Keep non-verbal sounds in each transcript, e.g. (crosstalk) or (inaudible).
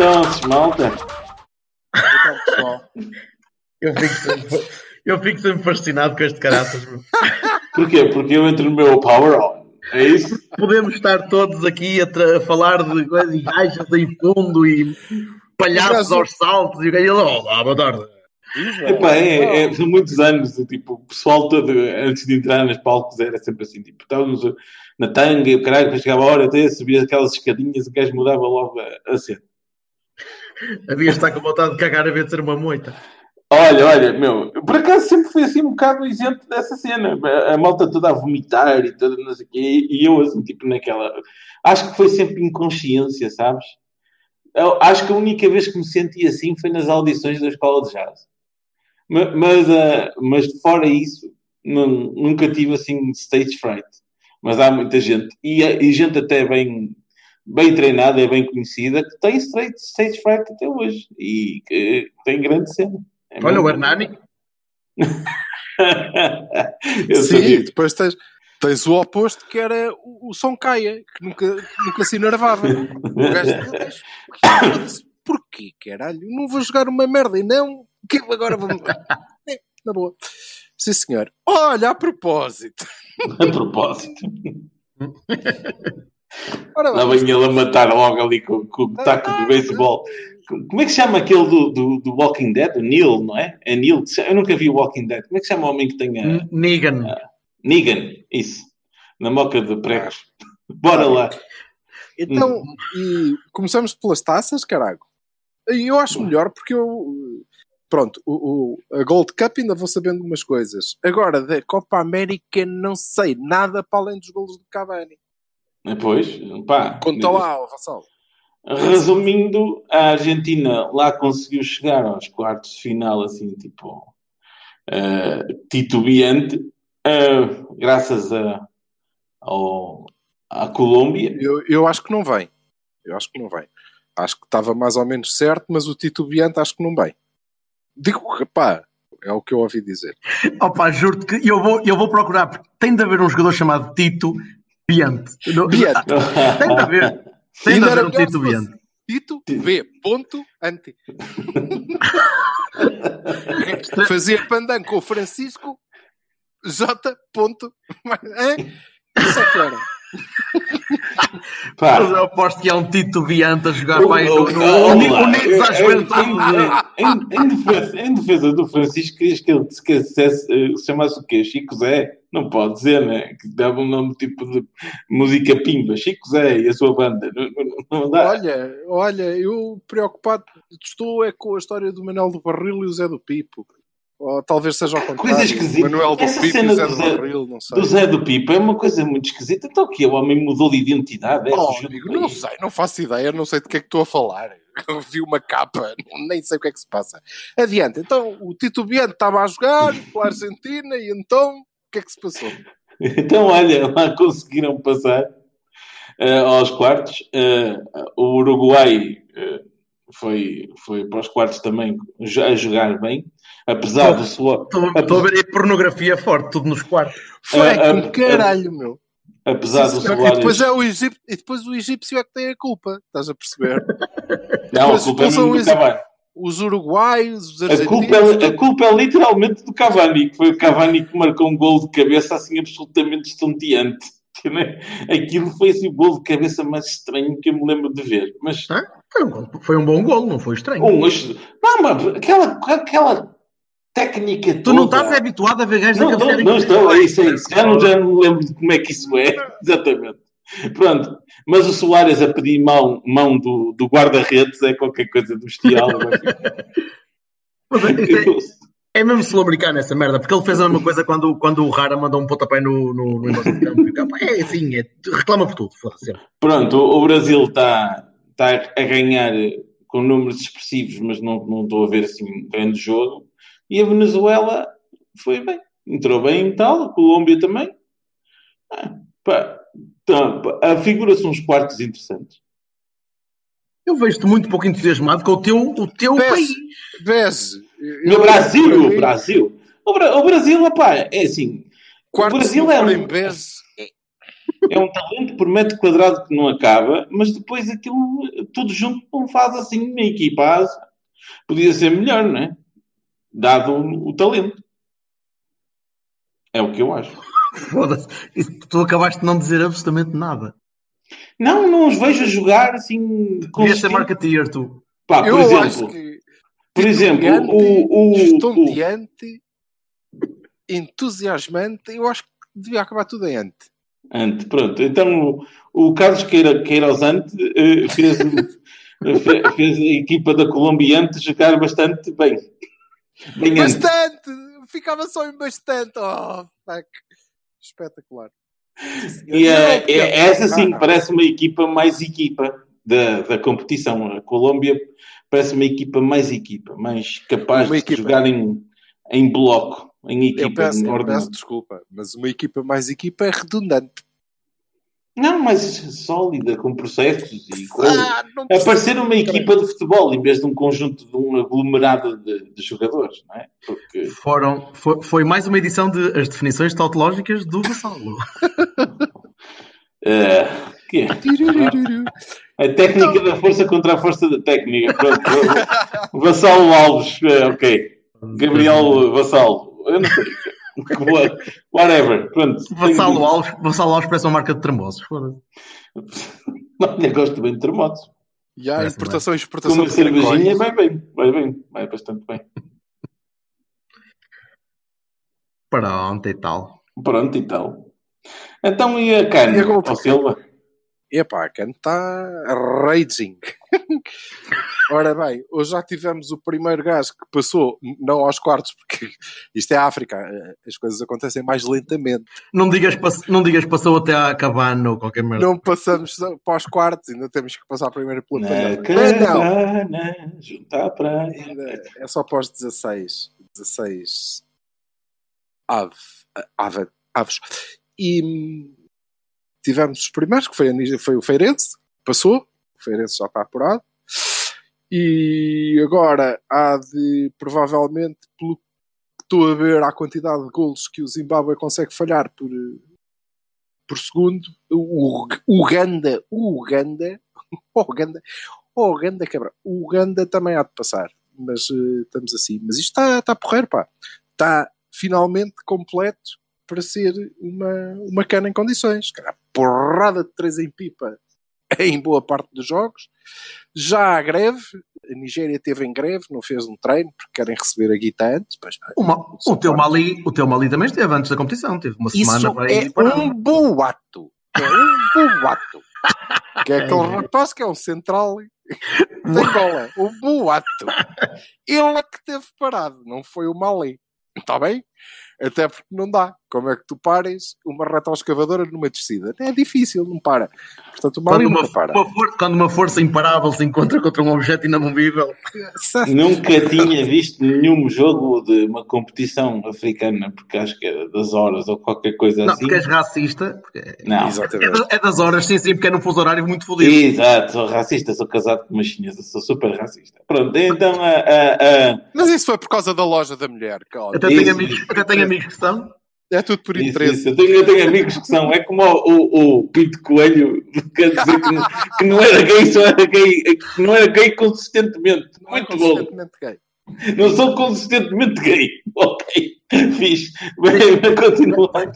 Então, se malta, Então, pessoal, Eu fico sempre, eu fico sempre fascinado com este meu. porquê? Porque eu entro no meu power on. É isso? Podemos estar todos aqui a, a falar de coisas e gajas em fundo e palhaços aos saltos e o gajo, olá, boa tarde. Epá, é, é, são muitos anos, tipo, o pessoal todo, antes de entrar nos palcos, era sempre assim, tipo, estávamos na tanga e o caralho, chegava a hora até subia aquelas escadinhas e o gajo mudava logo a, a cena. Havia estar com vontade de cagar a ver de ser uma moita. Olha, olha, meu, por acaso sempre fui assim um bocado isento dessa cena. A, malta toda a vomitar e toda, não sei o quê, e eu assim, tipo, naquela. Acho que foi sempre inconsciência, sabes? Eu acho que a única vez que me senti assim foi nas audições da escola de jazz. Ma- Mas, ah, mas fora isso, nu- nunca tive assim stage fright. Mas há muita gente, e, e gente até bem, bem treinada, é bem conhecida, que tem stage, stage fright até hoje e que tem grande cena. É Olha, o Hernani, (laughs) sim, sabia. depois tens, tens o oposto que era o, o Som Caia, que nunca, nunca se enervava. O gajo "Mas foda-se, porquê, caralho? Não vou jogar uma merda e não, que agora vamos. É, na boa. Sim, senhor. Olha, a propósito. A propósito. (laughs) Ora Lá bem, vem ele a matar logo ali com, com o taco do beisebol. Como é que se chama aquele do, do, do Walking Dead? O Neil, não é? É Neil. Eu nunca vi o Walking Dead. Como é que se chama o homem que tem a. Negan. Negan, isso. Na moca de pregos. (laughs) Bora lá. Então, e começamos pelas taças, carago. Eu acho melhor porque eu. Pronto, o, o- a Gold Cup ainda vou sabendo umas coisas. Agora, da Copa América, não sei nada para além dos golos do Cavani. Depois, pá. Conta lá, Vassal. Resumindo, a Argentina lá conseguiu chegar aos quartos de final, assim, tipo, eh, titubeante, eh, graças a, ao, à Colômbia. Eu, eu acho que não vem. Eu acho que não vem. Acho que estava mais ou menos certo, mas o titubeante acho que não vem. Digo, pá, é o que eu ouvi dizer. Opa, juro-te que eu vou, eu vou procurar, porque tem de haver um jogador chamado Tito Biante. Biante. (laughs) Tem de haver. (laughs) Tem de haver um melhor Tito B. Ponto anti. (laughs) Fazia pandan com o Francisco J. Ponto. Isso é era. (laughs) Pá, Mas eu aposto que é um Tito Biante a jogar vai o- no, Unidos à em- Juventude. em- defesa- do Francisco, querias que ele se esquecesse, eh, se chamasse o quê? Chico Zé? Não pode dizer, né? Que dava um nome tipo de música pimba. Chico Zé e a sua banda. Não, não- não dá. Olha, olha, eu preocupado estou é com a história do Manuel do Barril e o Zé do Pipo. Ou talvez seja ao contrário. Coisa esquisita. Manuel do Essa Pipo e Zé do Zé- Barril, não sei. Do Zé do Pipo é uma coisa muito esquisita. Então que O homem mudou de identidade? É, Oh, amigo, não sei, não faço ideia, não sei de que é que estou a falar. Eu vi uma capa, (laughs) nem sei o que é que se passa. Adiante, então o Tito Biante estava a jogar pela Argentina e então o que é que se passou? (laughs) Então, olha, lá conseguiram passar eh, aos quartos. Eh, o Uruguai eh, foi, foi para os quartos também a jogar bem, apesar do suor. Estou a ver aí pornografia forte, tudo nos quartos. Foi Ah, ah, com caralho, meu. Apesar do Sim, senhor. Soares. e, depois é o egípcio, e depois o egípcio é que tem a culpa, estás a perceber? (laughs) Não, a culpa é mesmo do os- Cavani. Os uruguaios, os A argentinos. culpa, é, a culpa é literalmente do Cavani, que foi o Cavani que marcou um gol de cabeça assim absolutamente estonteante. (laughs) né? Aquilo foi assim o gol de cabeça mais estranho que eu me lembro de ver. Mas Hã? Foi um, foi um bom golo, não foi estranho. um, não, mas aquela, aquela técnica Tu não toda- estás habituado a ver gajos Não, daqueles não, não estou, é isso, é isso. Já não, já não lembro de como é que isso é, (laughs) exatamente. Pronto, mas o Soares a pedir mão, mão do, do guarda-redes é qualquer coisa do bestial. É- (laughs) isto é- É mesmo sul-americano essa merda, porque ele fez a mesma coisa quando, quando o Rara mandou um pontapé no, no, no campo. (laughs) É assim, é, reclama por tudo. Pronto, o o Brasil está tá a ganhar com números expressivos, mas não, não estou a ver assim um grande jogo. E a Venezuela foi bem, entrou bem e tal, a Colômbia também. Ah, pá, tá, pá, a figura-se uns quartos interessantes. Eu vejo-te muito pouco entusiasmado com o teu, o teu país. Vês? No Brasil, o Brasil. O, Bra- o Brasil, epá, é assim, Quarto o Brasil é um- é um talento por metro quadrado que não acaba, mas depois aquilo tudo junto não faz assim uma equipa. Podia ser melhor, não é? Dado o, o talento. É o que eu acho. (laughs) Foda-se. Tu acabaste de não dizer absolutamente nada. Não, não os vejo jogar assim. Devia ser marketeer, tu. Pá, por eu exemplo, acho que por exemplo, o, o, o, estonteante, entusiasmante, eu acho que devia acabar tudo em ante. Ante, pronto. Então o, o Carlos Queira, Queiroz Ante eh, fez, fe- fez a equipa da Colombiante jogar bastante bem. Bem ante. Bastante! Ficava só em bastante. Oh, fuck. Espetacular. E é, Não, é- essa sim parece uma equipa mais equipa da, da competição. A Colômbia parece uma equipa mais equipa, mais capaz Uma de equipa. jogar em, em bloco, em Eu equipa. peço, em eu peço desculpa, mas uma equipa mais equipa é redundante. Não, mais sólida, com processos e coisas. Ah, não É parecer uma equipa de futebol em vez de um conjunto de um aglomerado de, de jogadores, não é? Porque Foram, foi, foi mais uma edição de As Definições Tautológicas do Vassalo. (laughs) eh, que é? Tirururu. a técnica da força contra a força da técnica. Pronto, Vassalo Alves, eh, ok. Gabriel Vassalo, eu não sei. Whatever, pronto. Vassalo Alves, Vassalo Alves parece uma marca de tremosos. Foda-se. Olha, gosto bem de terremotos. E há importação e Com exportação uma de cervejinha vai bem, vai bem, vai bastante bem. (laughs) Pronto e tal. Pronto e tal. Então e a cana, E ao Silva? Epá, a Kant está raging. (laughs) Ora bem, hoje já tivemos o primeiro gajo que passou, não aos quartos, porque isto é África, eh, as coisas acontecem mais lentamente. Não digas, não digas que passou até à cabana ou qualquer merda. Não passamos para os quartos, ainda temos que passar primeiro pela panela. Mas não, cabana, à praia. ainda é só para os 16. 16 ave, ave, aves. E hum, tivemos os primeiros, que foi, foi o Feirense, passou, Feirense já está apurado. E agora há de, provavelmente, pelo que estou a ver, a quantidade de golos que o Zimbábue consegue falhar por, por segundo, o Uganda, o Uganda, o (laughs) Uganda, o Uganda quebra, o Uganda também há de passar, mas eh, estamos assim. Mas isto está, está porreiro, pá. Está finalmente completo para ser uma, uma cana em condições. Cara, porrada de três em pipa (laughs) em boa parte dos jogos. Já há greve, a Nigéria teve em greve, não fez um treino porque querem receber a guita antes. Pois, Uma- o, teu Mali, o teu Mali também esteve antes da competição. Teve uma semana Isso para é ir para um boato. É um boato. (laughs) Que é aquele rapaz que é um central (laughs) tem bola. O boato. Ele é que teve parado, não foi o Mali. Está bem? Até porque não dá. Como é que tu pares uma retroescavadora numa descida? É difícil, não para. Portanto, o Quando uma, para. uma for- quando uma força imparável se encontra contra um objeto inamovível. (laughs) Nunca tinha visto nenhum jogo de uma competição africana, porque acho que era das horas ou qualquer coisa Não, assim. porque és racista. porque é- Não. É, Exatamente. da- é das horas, sim, sim, porque é num fuso horário muito fodido. Exato, sou racista, sou casado com uma chinesa, sou super racista. Pronto, então a. a, a... Mas isso foi por causa da loja da mulher. que, olha, Até tenho, amigos, até tenho amigos que são. É tudo por Isso, interesse. isso. Eu, tenho, eu tenho amigos que são. É como o, o, o Pinto Coelho, (laughs) quer dizer que, não- que não era gay, só era gay, que não era gay consistentemente. Não é Muito bom. consistentemente gay. Não sou consistentemente gay. Ok, fixe. Bem, continuando.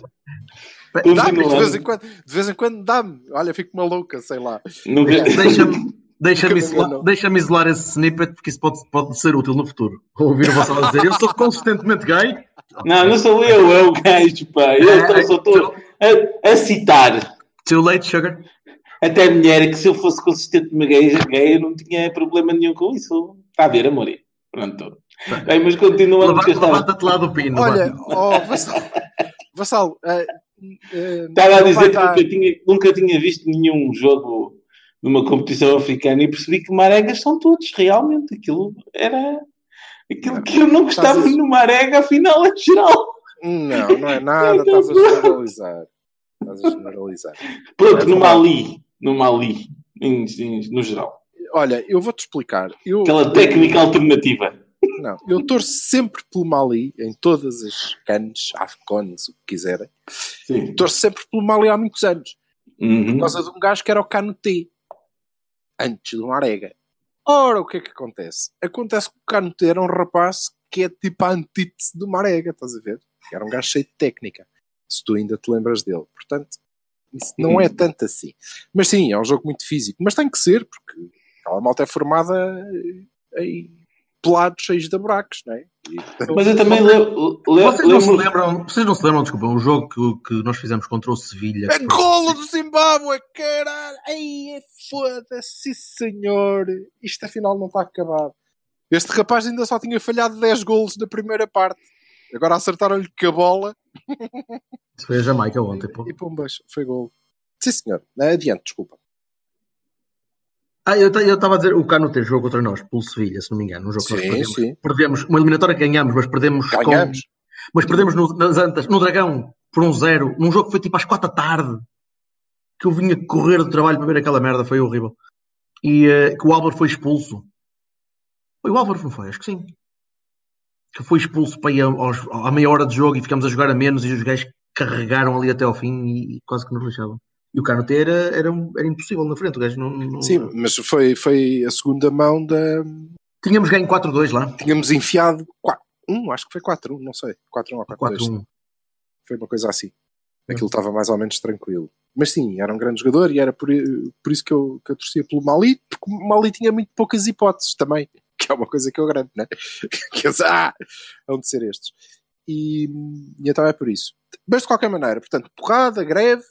Dá-me, de vez em quando, de vez em quando dá-me. Olha, fico maluca, sei lá. Nunca... Deixa-me deixa-me isolar, não. deixa-me isolar esse snippet porque isso pode, pode ser útil no futuro. Ouvir o Vassal dizer eu sou consistentemente gay. Não, não sou eu, é o gajo, pá. Eu É, tô- só estou a, a citar. Too late, sugar. Até a mulher que se eu fosse consistentemente gay, gay, eu não tinha problema nenhum com isso. Está a ver, amor? Pronto. Bem, mas continua eu estava, Levanta-te lá do pino. Olha, vá. oh, Vassal, Vassal eh, eh, estava a dizer que nunca tinha, nunca tinha visto nenhum jogo numa competição africana e percebi que maregas são todos, realmente. Aquilo era. Aquilo que eu não gostava Estás no Marega, afinal é geral. Não, não é nada, estás a generalizar. Estás a generalizar. Pronto, no Mali. No Mali, no geral. Olha, eu vou-te explicar. Eu, Aquela técnica alternativa. Não, eu torço sempre pelo Mali, em todas as canes, afcones, o que quiserem. Sim. Torço sempre pelo Mali há muitos anos. Uhum. Por causa de um gajo que era o Canutê. Antes do Marega. Ora, o que é que acontece? Acontece que o Canutê era um rapaz que é tipo a antítese do Marega, estás a ver? Era um gajo cheio de técnica. Se tu ainda te lembras dele. Portanto, isso não é tanto assim. Mas sim, é um jogo muito físico. Mas tem que ser, porque aquela malta é formada em pelados cheios de buracos, não é? E- Mas eu também le- le- Vocês não, se lembro. lembram, vocês não se lembram, desculpa, um jogo que, que nós fizemos contra o Sevilha. É que golo do Zimbábue, caralho! Ai, é foda-se, sim, senhor! Isto afinal não está acabado. Este rapaz ainda só tinha falhado 10 golos na primeira parte. Agora acertaram-lhe com a bola Isso foi a Jamaica ontem, (laughs) pô. e pumbas, foi golo. Sim, senhor. Adiante, desculpa. Ah, eu estava a dizer, o Cano teve jogo contra nós, pelo Sevilha, se não me engano. Um jogo que nós Sim, perdemos. sim. Perdemos, uma eliminatória que ganhamos, mas perdemos com- Ganhamos. Mas perdemos no, nas Antas, no Dragão, por um zero, num jogo que foi tipo às quatro da tarde. Que eu vinha correr do trabalho para ver aquela merda, foi horrível. E eh, que o Álvaro foi expulso. Foi o Álvaro, não foi? Acho que sim. Que foi expulso para ir aos, à meia hora de jogo e ficamos a jogar a menos e os gajos carregaram ali até ao fim e, quase que nos lixavam. E o Canute era, era, era impossível na frente, o gajo não. não- Sim, mas foi, foi a segunda mão da. Tínhamos ganho 4-2 lá. Tínhamos enfiado 4 um, acho que foi 4-1, não sei. 4-1 ou 4-2. 4-1. Foi uma coisa assim. Aquilo estava mais ou menos tranquilo. Mas sim, era um grande jogador e era por, por isso que eu, que eu torcia pelo Mali, porque o Mali tinha muito poucas hipóteses também, (laughs) que é uma coisa que eu garanto, né? (laughs) que sei, ah, vão de ser estes. E, e então é por isso. Mas de qualquer maneira, portanto, porrada, greve,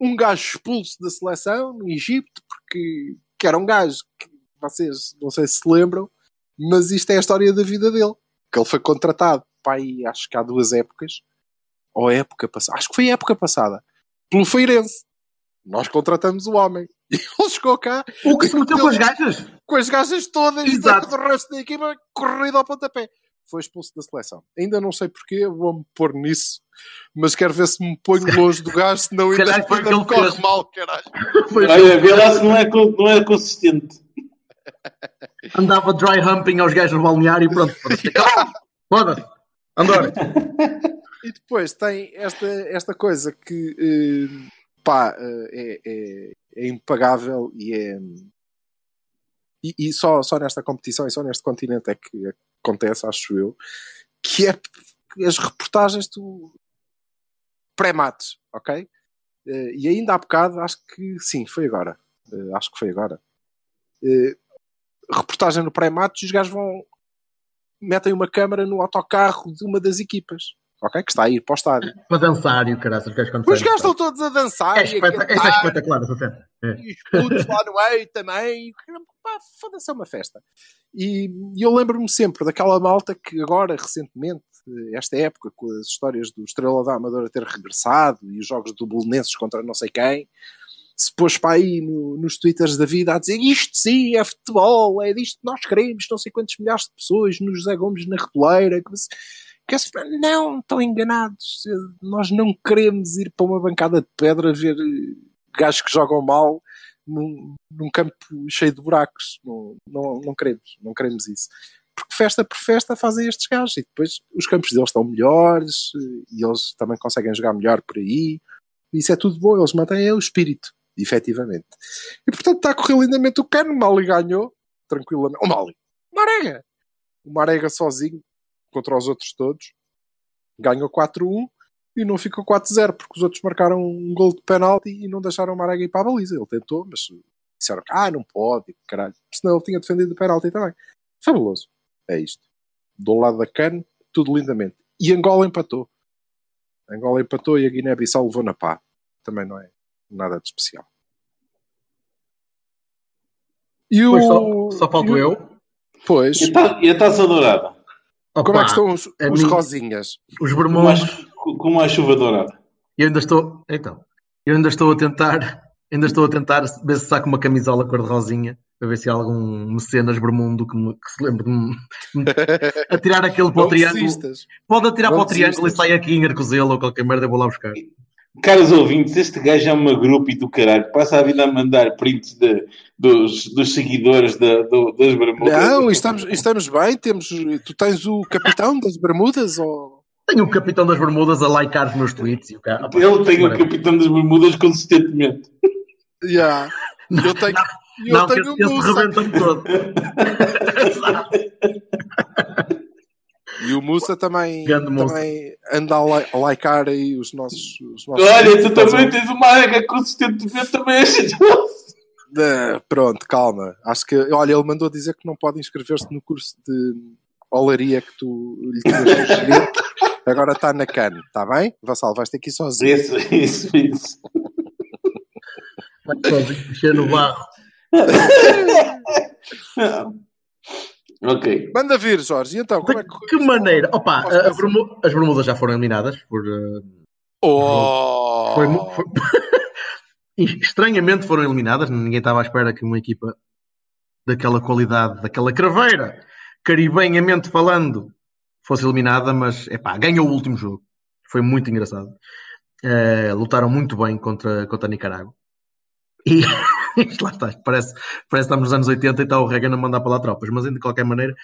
um gajo expulso da seleção no Egito, porque que era um gajo que vocês não sei se lembram, mas isto é a história da vida dele. Que ele foi contratado, pai, acho que há duas épocas, ou época passada, acho que foi a época passada, pelo Feirense. Nós contratamos o homem. E (laughs) ele chegou cá O que se meteu com as gajas? com as gajas todas Exato. do resto da equipa corrido ao pontapé. Foi expulso da seleção. Ainda não sei porquê, vou-me pôr nisso, mas quero ver se me ponho longe do gajo, senão Se ainda, ainda me que corre fez. mal, caralho. (laughs) Olha, vê lá se não é, não é consistente. (laughs) andava dry humping aos gajos no balneário e pronto. foda-se. (laughs) Andor. E depois tem esta, esta coisa que eh, pá, eh, é, é, é impagável e é. E, e só, só nesta competição e só neste continente é que acontece, acho eu, que é as reportagens do pré-mates, ok? Eh, e ainda há bocado, acho que sim, foi agora. Eh, acho que foi agora. Eh, reportagem no pré-mates e os gajos vão metem uma câmara no autocarro de uma das equipas, ok? Que está a ir para o estádio. Para dançar e o caralho, os gajos quando Os gajos estão todos a dançar É, e a espeta- é cantar, espetacular. É. e os putos lá no meio também. Pá, foda-se, é uma festa. E, e eu lembro-me sempre daquela malta que agora, recentemente, esta época, com as histórias do Estrela da Amadora ter regressado e os jogos do Belenenses contra não sei quem, se pôs para aí no- nos twitters da vida a dizer isto sim é futebol, é disto que nós queremos, não sei quantos milhares de pessoas no José Gomes na Reboleira. Que, não, estão enganados. Nós não queremos ir para uma bancada de pedra ver gajos que jogam mal num, num campo cheio de buracos. Não, não, não queremos, não queremos isso. Porque festa por festa fazem estes gajos e depois os campos deles estão melhores eh, e eles também conseguem jogar melhor por aí. Isso é tudo bom, eles mantêm o espírito, efetivamente. E portanto está a correr lindamente o cano. O Mali ganhou, tranquilamente. O Mali, Marega, o Marega sozinho contra os outros todos, ganhou 4-1 e não ficou 4-0 porque os outros marcaram um gol de penalti e não deixaram o Marega ir para a baliza. Ele tentou, mas disseram que ah, não pode, caralho. Senão ele tinha defendido o penalti também. Fabuloso. É isto. Do lado da cano, tudo lindamente. E Angola empatou. Angola empatou e a Guiné-Bissau levou na pá. Também não é nada de especial. E o... Pois só, só falto eu. Pois. E a a taça dourada? Opa, Como é que estão os, os mim- rosinhas? Os vermelhos. Como a chuva dourada. Eu ainda estou. Então, eu ainda estou a tentar. Ainda estou a tentar ver se saco uma camisola cor-de-rosinha para ver se há algum mecenas Bermundo que, me- que se lembre de me atirar aquele para o triângulo. desistas. Pode atirar Não para o triângulo e sai aqui em Arcozelo ou qualquer merda, eu vou lá buscar. Caros ouvintes, este gajo é uma grupo e do caralho. Passa a vida a mandar prints de- dos, dos seguidores da- do- das Bermudas. Não, estamos, estamos bem. Temos, tu tens o capitão das Bermudas? Ou... Tenho o capitão das Bermudas a likear os meus tweets e o cara. Ele tem o capitão das Bermudas consistentemente. Yeah. Eu tenho, eu Não, tenho rebenta-me todo. E o Musa também, também anda a, li- a likear aí os nossos. Os nossos Olha, tu também tens uma área consistentemente também é jeitoso. Eh, pronto, calma. Acho que, olha, ele mandou dizer que não pode inscrever-se no curso de olaria que tu lhe tinhas sugerido. Agora está na cana, está bem? Vassal, vais ter que ir sozinho. Isso, isso, isso. Vai sozinho mexer no barro. ok. Manda vir, Jorge. E então, como é que. De que maneira? Opa, a- a Bermu- as Bermudas já foram eliminadas por. eh, Oh! Foi, foi- (laughs) Estranhamente foram eliminadas. Ninguém estava à espera que uma equipa daquela qualidade, daquela craveira, caribenhamente falando, fosse eliminada, mas epá, ganhou o último jogo. Foi muito engraçado. Eh, lutaram muito bem contra, contra a Nicarágua. E (laughs) lá está, parece, parece que estamos nos anos 80 e está o Reagan a mandar para lá tropas, mas de qualquer maneira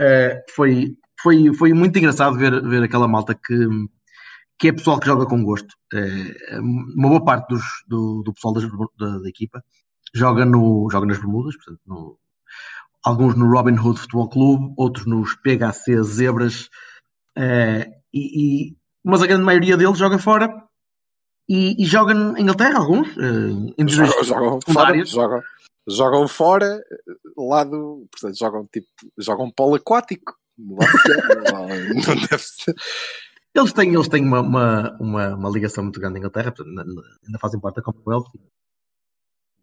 eh, foi, foi, foi muito engraçado ver, ver aquela malta que, que é pessoal que joga com gosto. Eh, uma boa parte dos, do, do pessoal das- da, da equipa joga, no, joga nas Bermudas, portanto, no- alguns no Robin Hood Futebol Clube, outros nos PHC Zebras, eh, e, e- mas a grande maioria deles joga fora e, e joga em Inglaterra, alguns, eh, em Jogam, jogam, fora, jogam, jogam fora, lá do. Portanto, jogam tipo. Jogam polo aquático. (laughs) Não deve ser. Eles têm, eles têm uma, uma, uma, uma ligação muito grande à Inglaterra, portanto, na- na- ainda fazem parte da Commonwealth, eh,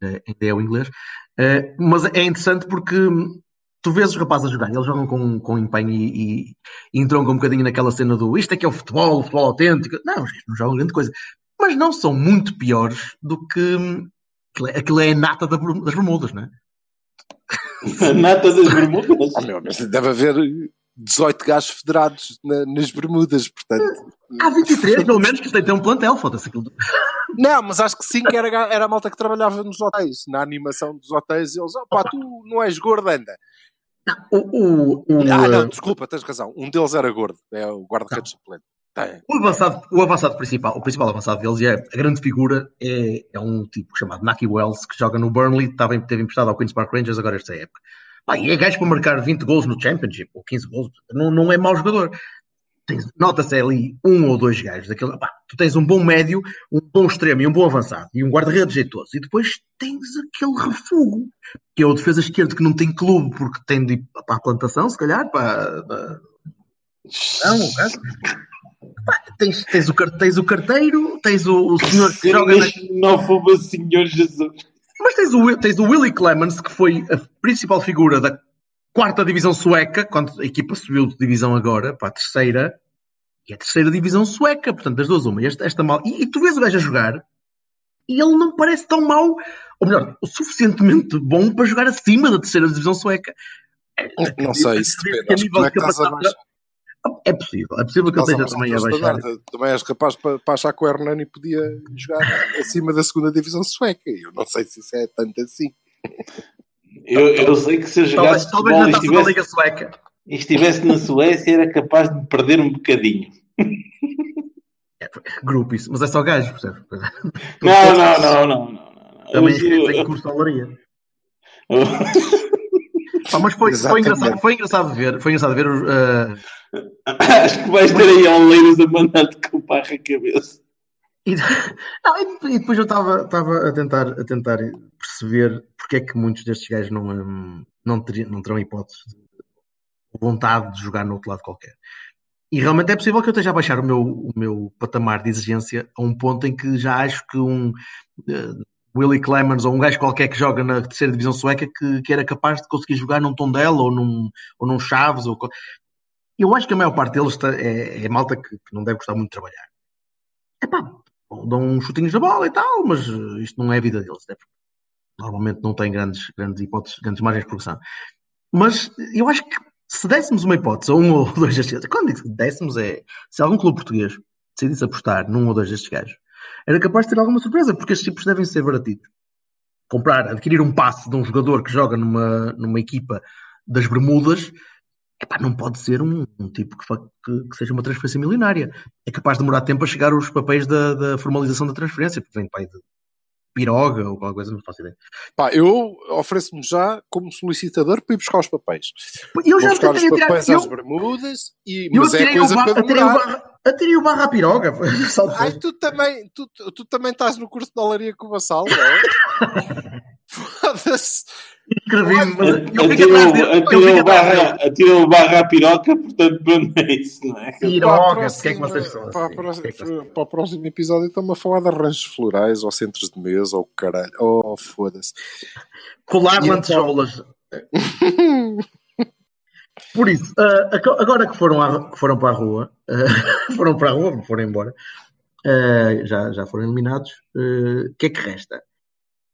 ainda é o inglês. Eh, mas é interessante porque hum, tu vês os rapazes a jogar, eles jogam com, com empenho e, e, e entroncam um bocadinho naquela cena do isto é que é o futebol, o futebol autêntico. Não, os não jogam grande coisa. Mas não são muito piores do que hum, aquilo é, aquilo é a nata das Bermudas, não é? (laughs) A nata das Bermudas. Oh, meu, deve haver 18 gajos federados na- nas Bermudas, portanto. Há 23, pelo menos, que tem ter um plantel, foda-se aquilo. Não, mas acho que sim, que era, era a malta que trabalhava nos hotéis. Na animação dos hotéis, eles, opá, tu não és gordo, anda. O, o, o, Ah, não, desculpa, tens razão. Um deles era gordo, é o guarda-redes suplente. Tem. O avançado, o avançado principal, o principal avançado deles é a grande figura é, é um tipo chamado Naki Wells que joga no Burnley, estava, em- teve emprestado ao Queen's Park Rangers agora esta época. Pá, e é gajo para marcar 20 gols no Championship ou 15 gols, não, não é mau jogador. Nota-se ali um ou dois gajos daquele. Pá, tu tens um bom médio, um bom extremo e um bom avançado e um guarda-redes jeitoso, e depois tens aquele refugo que é o defesa esquerdo que não tem clube porque tem de ir para a plantação, se calhar, para. para- Não, o. Pá, tens, tens, o, tens o carteiro, tens o, o senhor que joga na, Xenófobo Senhor Jesus. Mas tens o, tens o Willie Clemens, que foi a principal figura da quarta divisão sueca, quando a equipa subiu de divisão agora para a terceira, e a terceira divisão sueca, portanto, das duas uma. Esta, esta mal... e, e tu vês o gajo a jogar, e ele não parece tão mau, ou melhor, o suficientemente bom para jogar acima da terceira divisão sueca. Não sei, isso depende. Acho que não é que É possível, é possível que ele esteja também a baixar. Também és capaz para, para achar que o Hernani podia jogar acima da segunda divisão sueca. Eu não sei se isso é tanto assim. Eu, eu sei que se eu Talvez, jogasse talvez futebol na taça da estivesse, Liga Sueca. e estivesse na Suécia era capaz de me perder um bocadinho. Grupo isso, mas é só gajo, percebes? Não, não, não, não. não. Também Os- tem curso de olaria. (laughs) Pá, mas foi, foi, engraçado, foi engraçado ver, foi engraçado ver os, (laughs) eh, Acho que vais ter aí oleiros a mandar-te com barra a cabeça. e, (laughs) não, e- depois eu estava a tentar, a tentar perceber porque é que muitos destes gajos não, hum, não, teriam, não terão hipótese de vontade de jogar no outro lado qualquer. E realmente é possível que eu esteja a baixar o meu, o meu patamar de exigência a um ponto em que já acho que um eh, Willie Clemens ou um gajo qualquer que joga na terceira divisão sueca que, que era capaz de conseguir jogar num Tondela ou num, ou num Chaves ou, eu acho que a maior parte deles tá- é, é malta que, que não deve gostar muito de trabalhar. Epá, bom, dão uns chutinhos na bola e tal, mas eh, isto não é a vida deles. né? Normalmente não tem grandes, grandes hipóteses, grandes margens de progressão. Mas eu acho que se dessemos uma hipótese a um (laughs) ou dois destes quando digo dessemos é se algum clube português decidisse apostar num ou dois destes gajos, era capaz de ter alguma surpresa, porque estes tipos devem ser baratitos. Comprar, adquirir um passe de um jogador que joga numa, numa equipa das Bermudas, epá, não pode ser um, um tipo que, que- que seja uma transferência milionária. É capaz de demorar tempo a chegar os papéis da, da formalização da transferência, porque vem de piroga ou qualquer coisa, não faço ideia. Pá, eu ofereço-me já como solicitador para ir buscar os papéis. Eu já buscar os papéis eu- às bermudas, e, Eu mas é coisa barra- para atirei o demorar. barra- atirei o barra à piroga. Ai, tu também, tu, tu também estás no curso de olaria com o Vassal, não é? (laughs) Foda-se. Mas fico Atirou barra, atirou barra à piroca, portanto, pronto, é isso, não é? Para a Piroga, próxima- porque é que vocês são para, a assim? Porque é que vocês- para o próximo episódio estão-me a falar de arranjos florais ou centros de mesa ou caralho. Oh, foda-se. Colar então- lantejoulas. Por isso, aco- agora que foram, à- que foram para a rua, ah, (laughs) foram para a rua, foram embora, ah, já, já foram eliminados, o que é que resta?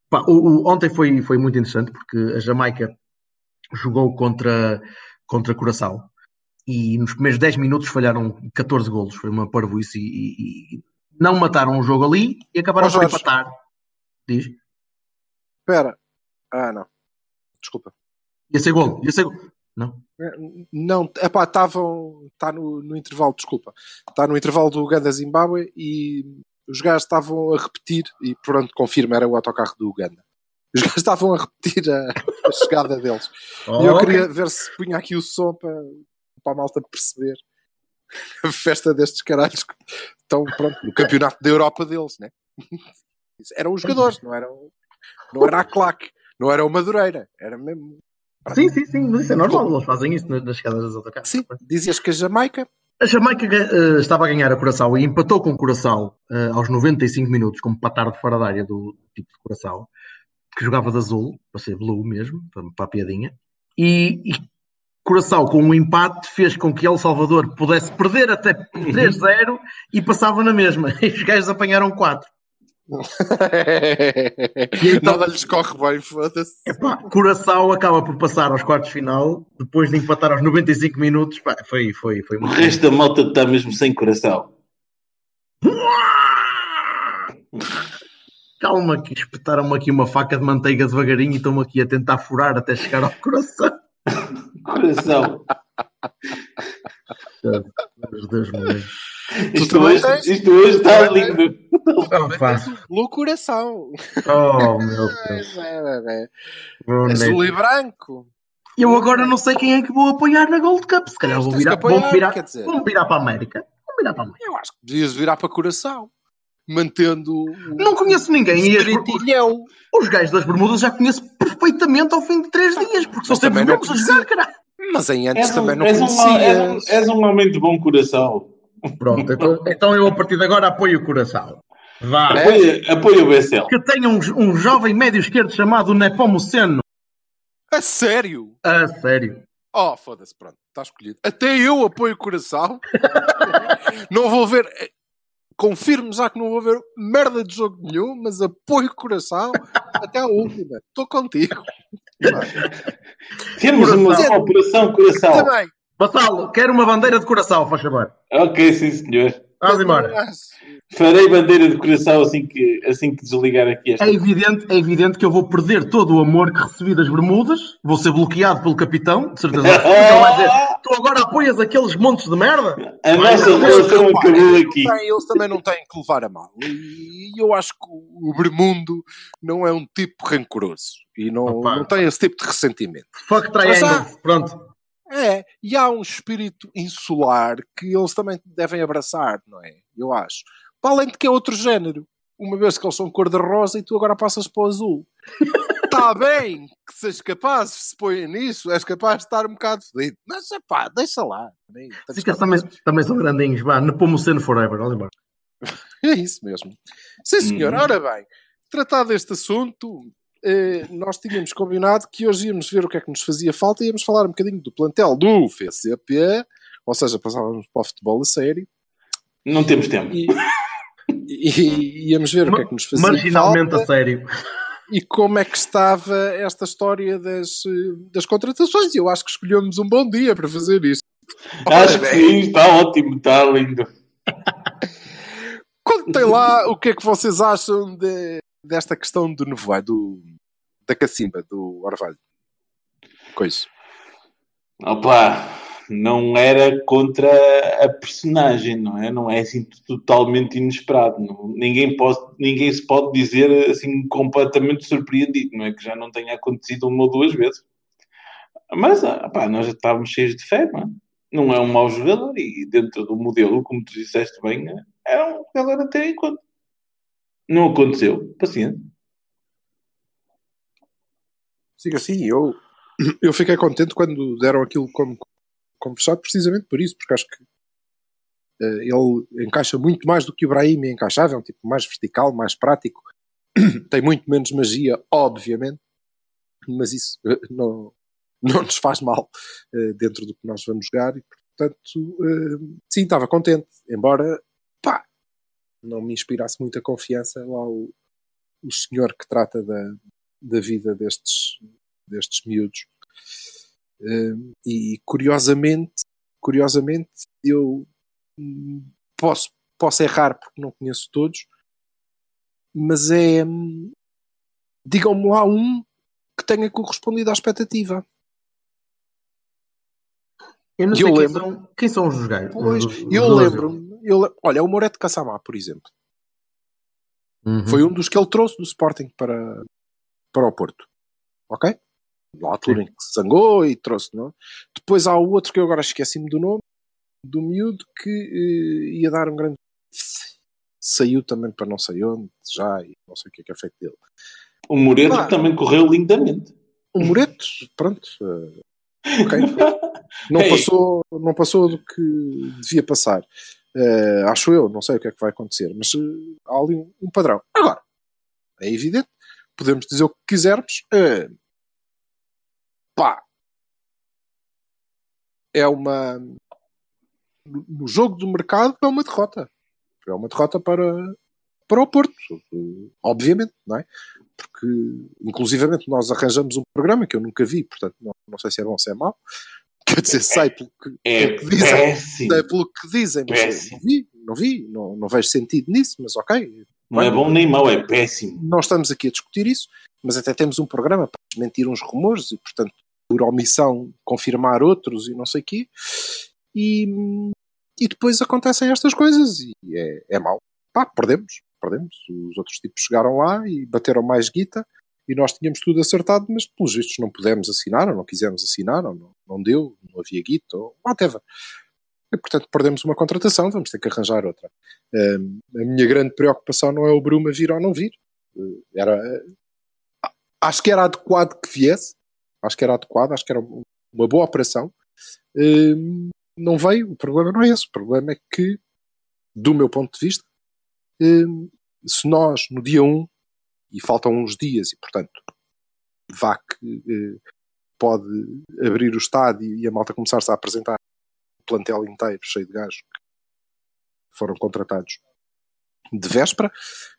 Pá, o- o- ontem foi, foi muito interessante porque a Jamaica jogou contra, contra Curaçao e nos primeiros 10 minutos falharam 14 golos, foi uma parvoíce e, e- não mataram o jogo ali e acabaram por empatar. Diz? Espera. Ah, não. Desculpa. Ia ser gol, ia ser gol. Não? Não, epá, estavam. Está no, no intervalo, desculpa. Está no intervalo do Uganda-Zimbábue e os gajos estavam a repetir, e pronto, confirma, era o autocarro do Uganda. Os gajos estavam a repetir a, a chegada deles. E eu queria ver se punha aqui o som para, para a malta perceber a festa destes caralhos que estão, pronto, no campeonato da Europa deles, né? Eram os jogadores, não eram, não era a claque, não era o Madureira, era mesmo. Sim, sim, sim, mas isso é normal, eles fazem isso nas, nas chegadas das autocarros. Sim, dizias que a Jamaica A Jamaica eh, estava a ganhar a Curaçao e empatou com o Curaçao eh, aos 95 minutos, como patar de fora da área do tipo de Curaçao, que jogava de azul, para ser blue mesmo, para, para a piadinha. E, e Curaçao, com um empate, fez com que El Salvador pudesse perder até 3-0 e passava na mesma. (laughs) E os gajos apanharam 4. (laughs) então- Nada lhes corre bem, foda-se. Epá, Curaçao acaba por passar aos quartos de final, depois de empatar aos 95 minutos. Pá, foi, foi, foi O resto da malta está mesmo sem coração. (laughs) Calma, que espetaram-me aqui uma faca de manteiga devagarinho e estão-me aqui a tentar furar até chegar ao coração. (laughs) Coração. Meu Deus, meu Deus. Isto hoje, tens? isto hoje está lindo. Opa. Coração. Oh, meu (laughs) Deus. Azul e branco. Eu agora não sei quem é que vou apoiar na Gold Cup. Se calhar vou virar, apoiar, vou virar, quer dizer. vou virar para a América. Vou virar para a América. Eu acho que devias virar para coração. Mantendo Não conheço ninguém. E as- Estritilhão. os gajos das Bermudas já conheço perfeitamente ao fim de três dias, porque são sempre novos a jogar, caralho. Mas em antes És um, também não és, um, conhecias. és, um, és um homem de bom coração. Pronto, então, então eu a partir de agora apoio o coração. Vá. Apoia, apoia o Bessel. Que tenha um, um jovem médio esquerdo chamado Nepomuceno. A sério? A sério. Oh, foda-se, pronto, está escolhido. Até eu apoio o coração. (laughs) não vou ver. eh, Confirmo já que não vou ver merda de jogo nenhum, mas apoio o coração até a última. Estou contigo. Temos Coração. uma operação coração. Também. Vassalo, quero uma bandeira de coração, faz favor. Ok, sim senhor. Vamos embora. Farei bandeira de coração assim que, assim que desligar aqui esta. É evidente, é evidente que eu vou perder todo o amor que recebi das Bermudas, vou ser bloqueado pelo capitão, de certeza. (laughs) Ele vai dizer, tu agora apoias aqueles montes de merda? A nossa relação acabou eles aqui. Eles também não têm que levar a mal. E eu acho que o Bermundo não é um tipo rancoroso. E não, Opa. não tem esse tipo de ressentimento. Fuck triangle. Pronto. É, e há um espírito insular que eles também devem abraçar, não é? Eu acho. Para além de que é outro género. Uma vez que eles são cor-de-rosa e tu agora passas para o azul. Está (laughs) bem que sejas capaz, se põe nisso, és capaz de estar um bocado fedido. Mas, pá, deixa lá. Esses caras também, também são grandinhos. Vá, Nepomuceno forever. Vamos (laughs) embora. É isso mesmo. Sim, senhor. Uhum. Ora bem, tratado este assunto, nós tínhamos combinado que hoje íamos ver o que é que nos fazia falta e íamos falar um bocadinho do plantel do FCP Ou seja, passávamos para o futebol a sério Não temos tempo. e, e íamos ver o que é que nos fazia Marginalmente falta a sério. e como é que estava esta história das, eh, das contratações. E eu acho que escolhemos um bom dia para fazer isto. Acho que sim, está ótimo, está lindo. Contem lá o que é que vocês acham de- desta questão do nevoeiro, do, da cacimba, do orvalho. Coisa. Opa, não era contra a personagem, não é? Não é assim totalmente inesperado. não- ninguém, pode, ninguém se pode dizer assim completamente surpreendido, não é? Que já não tenha acontecido uma ou duas vezes. Mas, pá, nós já estávamos cheios de fé, não é? Não é um mau jogador e dentro do modelo, como tu disseste bem, era um jogador a ter em conta. Não aconteceu, paciente. Siga assim, eu, eu fiquei contente quando deram aquilo como, fechado, precisamente por isso, porque acho que eh, ele encaixa muito mais do que o Brahim encaixava, é um tipo mais vertical, mais prático, (clears throat) tem muito menos magia, obviamente, mas isso eh, não, não nos faz mal eh, dentro do que nós vamos jogar e, portanto, sim, estava contente, embora, pá, não me inspirasse muita confiança lá o, o senhor que trata da, da vida destes, destes miúdos. Hum, e curiosamente, curiosamente, eu hum, posso, posso errar porque não conheço todos, mas é. hum, Digam-me lá um que tenha correspondido à expectativa. Eu não sei eu quem, lembro- são, quem são os jogadores. Pois, os- eu lembro-me. Olha, o Moreto Cassamá, por exemplo. Uhum. foi um dos que ele trouxe do Sporting para, para o Porto. Ok? Na altura em que se zangou e trouxe, não? é? Depois há o outro que eu agora esqueci-me do nome, do miúdo, que eh, ia dar um grande. Saiu também para não sei onde, já, e não sei o que é que é feito dele. O Moreto Pá. também correu lindamente. O Moreto, pronto. eh, ok. (laughs) Não Ei. passou, não passou do que devia passar. Eh, acho eu, não sei o que é que vai acontecer, mas eh, há ali um, um padrão. Agora, é evidente, podemos dizer o que quisermos. eh, pá, é uma. no- jogo do mercado é uma derrota. É uma derrota para, para o Porto, obviamente, não é? Porque, inclusivamente, nós arranjamos um programa que eu nunca vi, portanto, não, não sei se é bom ou se é mau. (laughs) Quer dizer, sei pelo que, É pelo que dizem, péssimo. sei pelo que dizem, mas Péssimo. não vi, não vi, não, não vejo sentido nisso, mas ok. Não é bom nem mau, é péssimo. Não estamos aqui a discutir isso, mas até temos um programa para desmentir uns rumores e, portanto, por omissão, confirmar outros e não sei o quê. E, e depois acontecem estas coisas e é, é mau. Pá, perdemos, perdemos. Os outros tipos chegaram lá e bateram mais guita e nós tínhamos tudo acertado, mas pelos vistos não pudemos assinar, ou não quisemos assinar, ou não, não deu, não havia guita, ou whatever. E, portanto, perdemos uma contratação, vamos ter que arranjar outra. Hum, a minha grande preocupação não é o Bruma vir ou não vir. Uh, Era, uh, acho que era adequado que viesse, acho que era adequado, acho que era um- uma boa operação. Hum, não veio, o problema não é esse, o problema é que, do meu ponto de vista, hum, se nós no dia 1, e faltam uns dias, e portanto, vá que eh, pode abrir o estádio e a malta começar-se a apresentar plantel inteiro, cheio de gajos que foram contratados de véspera,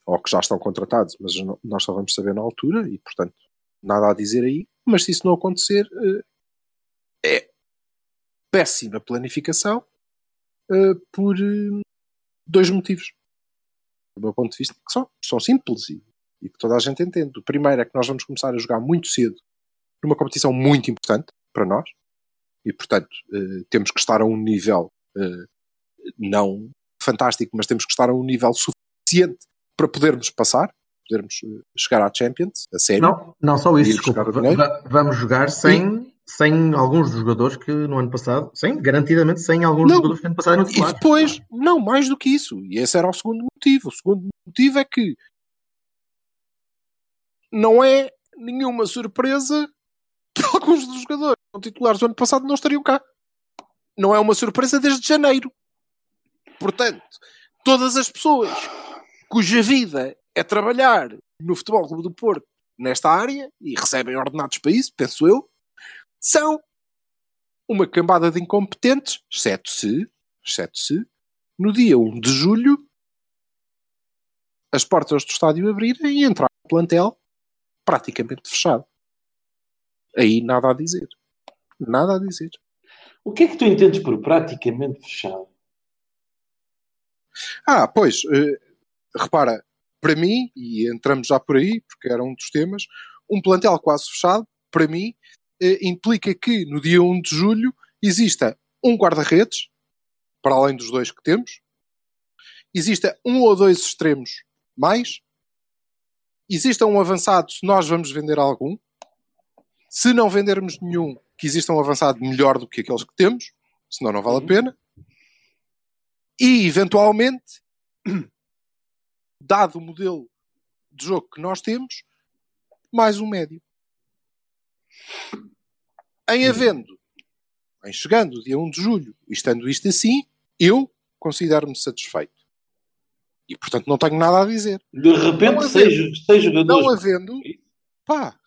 ou que já estão contratados, mas nós só vamos saber na altura, e portanto, nada a dizer aí. Mas se isso não acontecer, eh, é péssima planificação eh, por eh, dois motivos. Do meu ponto de vista, que são, são simples e, e que toda a gente entende. O primeiro é que nós vamos começar a jogar muito cedo numa competição muito importante para nós e, portanto, eh, temos que estar a um nível eh, não fantástico, mas temos que estar a um nível suficiente para podermos passar, podermos eh, chegar à Champions, a sério. Não, não só isso, desculpa. Vamos jogar sem, sem alguns dos jogadores que no ano passado, sem, garantidamente, sem alguns Não. jogadores que no ano passado E depois, não, mais do que isso. E esse era o segundo motivo. O segundo motivo é que não é nenhuma surpresa (laughs) que alguns dos jogadores titulares do ano passado não estariam cá. Não é uma surpresa desde janeiro. Portanto, todas as pessoas cuja vida é trabalhar no Futebol Clube do Porto nesta área e recebem ordenados para isso, penso eu, são uma cambada de incompetentes, exceto se, exceto se, no dia 1 de julho, as portas do estádio abrirem e entrar no plantel praticamente fechado. Aí nada a dizer. Nada a dizer. O que é que tu entendes por praticamente fechado? Ah, pois, eh, repara, para mim, e entramos já por aí, porque era um dos temas, um plantel quase fechado, para mim, eh, implica que no dia 1 de julho exista um guarda-redes, para além dos dois que temos, exista um ou dois extremos mais, exista um avançado se nós vamos vender algum, se não vendermos nenhum, que exista um avançado melhor do que aqueles que temos, senão não vale a pena, e eventualmente, (clears throat) dado o modelo de jogo que nós temos, mais um médio. Em havendo, em chegando dia 1 de julho, e estando isto assim, eu considero-me satisfeito. E portanto não tenho nada a dizer. De repente, Não seis, seis jogadores. Não havendo, pá,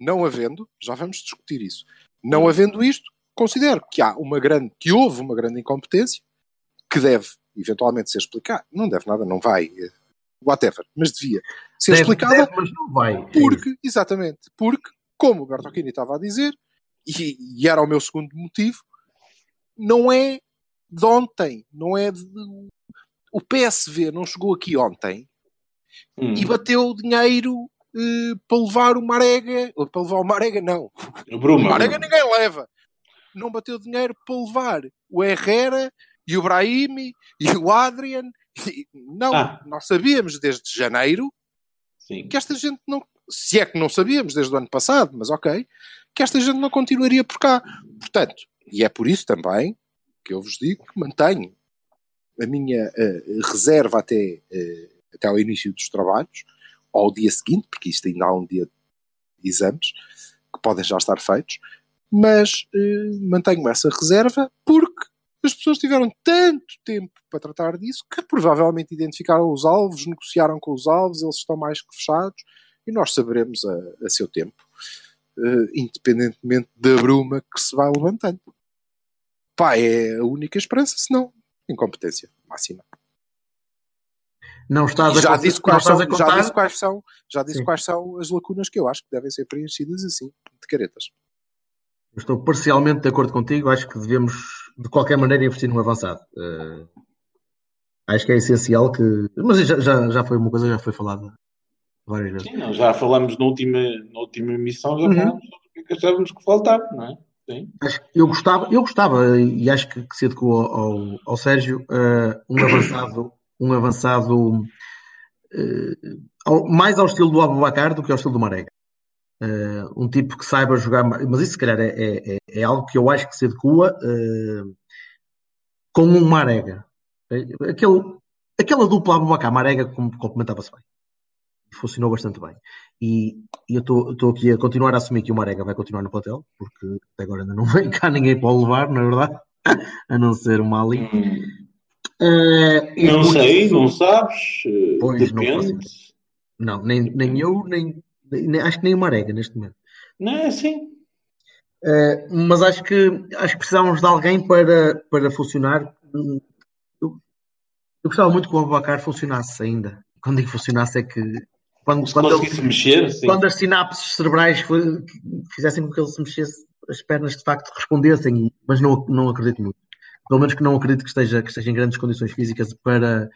não havendo, já vamos discutir isso. Não havendo isto, considero que há uma grande, que houve uma grande incompetência que deve eventualmente ser explicada. Não deve nada, não vai, eh, whatever, mas devia ser Deve- explicada deve, mas não vai. É porque, exatamente, porque, como o Bertolini estava a dizer, e, e era o meu segundo motivo, não é de ontem, não é de. O PSV não chegou aqui ontem Hum. e bateu dinheiro eh, para levar o Marega. ou Para levar o Marega, não. O Bruma. O Marega ninguém leva. Não bateu dinheiro para levar o Herrera e o Brahimi e o Adrian. E- não, Ah. nós sabíamos desde janeiro Sim. que esta gente não. Se é que não sabíamos desde o ano passado, mas ok, que esta gente não continuaria por cá. Portanto, e é por isso também que eu vos digo que mantenho a minha eh, reserva até, eh, até ao início dos trabalhos, ao dia seguinte, porque isto ainda há um dia de exames que podem já estar feitos, mas eh, mantenho essa reserva porque as pessoas tiveram tanto tempo para tratar disso que provavelmente identificaram os alvos, negociaram com os alvos, eles estão mais que fechados e nós saberemos a, a seu tempo, eh, independentemente da bruma que se vai levantando. Pá, é a única esperança, senão incompetência máxima. Não estás a já contar- disse não quais estás são, a já contar- disse quais são, já disse Sim. quais são as lacunas que eu acho que devem ser preenchidas assim, de caretas. Eu Estou parcialmente de acordo contigo. Acho que devemos, de qualquer maneira, investir no avançado. Eh, acho que é essencial que. Mas já, já, já foi uma coisa, já foi falada várias vezes. Sim, nós já falamos na última, na última emissão, já Uhum. falamos sobre o que é que achávamos que faltava, não é? Sim. Eu gostava, eu gostava e acho que, que se adequou ao, ao, ao Sérgio eh, um avançado, um avançado ao- mais ao estilo do Abubacar do que ao estilo do Marega. Eh, um tipo que saiba jogar, ma- mas isso se calhar é, é, é- é algo que eu acho que se adequa eh, com um Marega. Aquele, aquela dupla Abubacar-Marega com- complementava-se bem. Funcionou bastante bem. E, e eu estou aqui a continuar a assumir que o Marega vai continuar no plantel, porque até agora ainda não (laughs) vem cá ninguém para o levar, na verdade, (laughs) a não ser o Mali. E Não sei, não sabes. eh, Pois, não depende. faço Não, nem, nem eu, nem, nem- acho que nem o Marega neste momento. Não é assim. Eh, mas acho que acho que precisávamos de alguém para, para funcionar. Eu, eu gostava muito que o Abacar funcionasse ainda. Quando digo funcionasse é que quando, Se quando, ele- mexer, sim. quando as sinapses cerebrais fizessem com que ele se mexesse, as pernas de facto respondessem, mas não, não acredito muito. Pelo menos que não acredito que esteja, que esteja em grandes condições físicas para,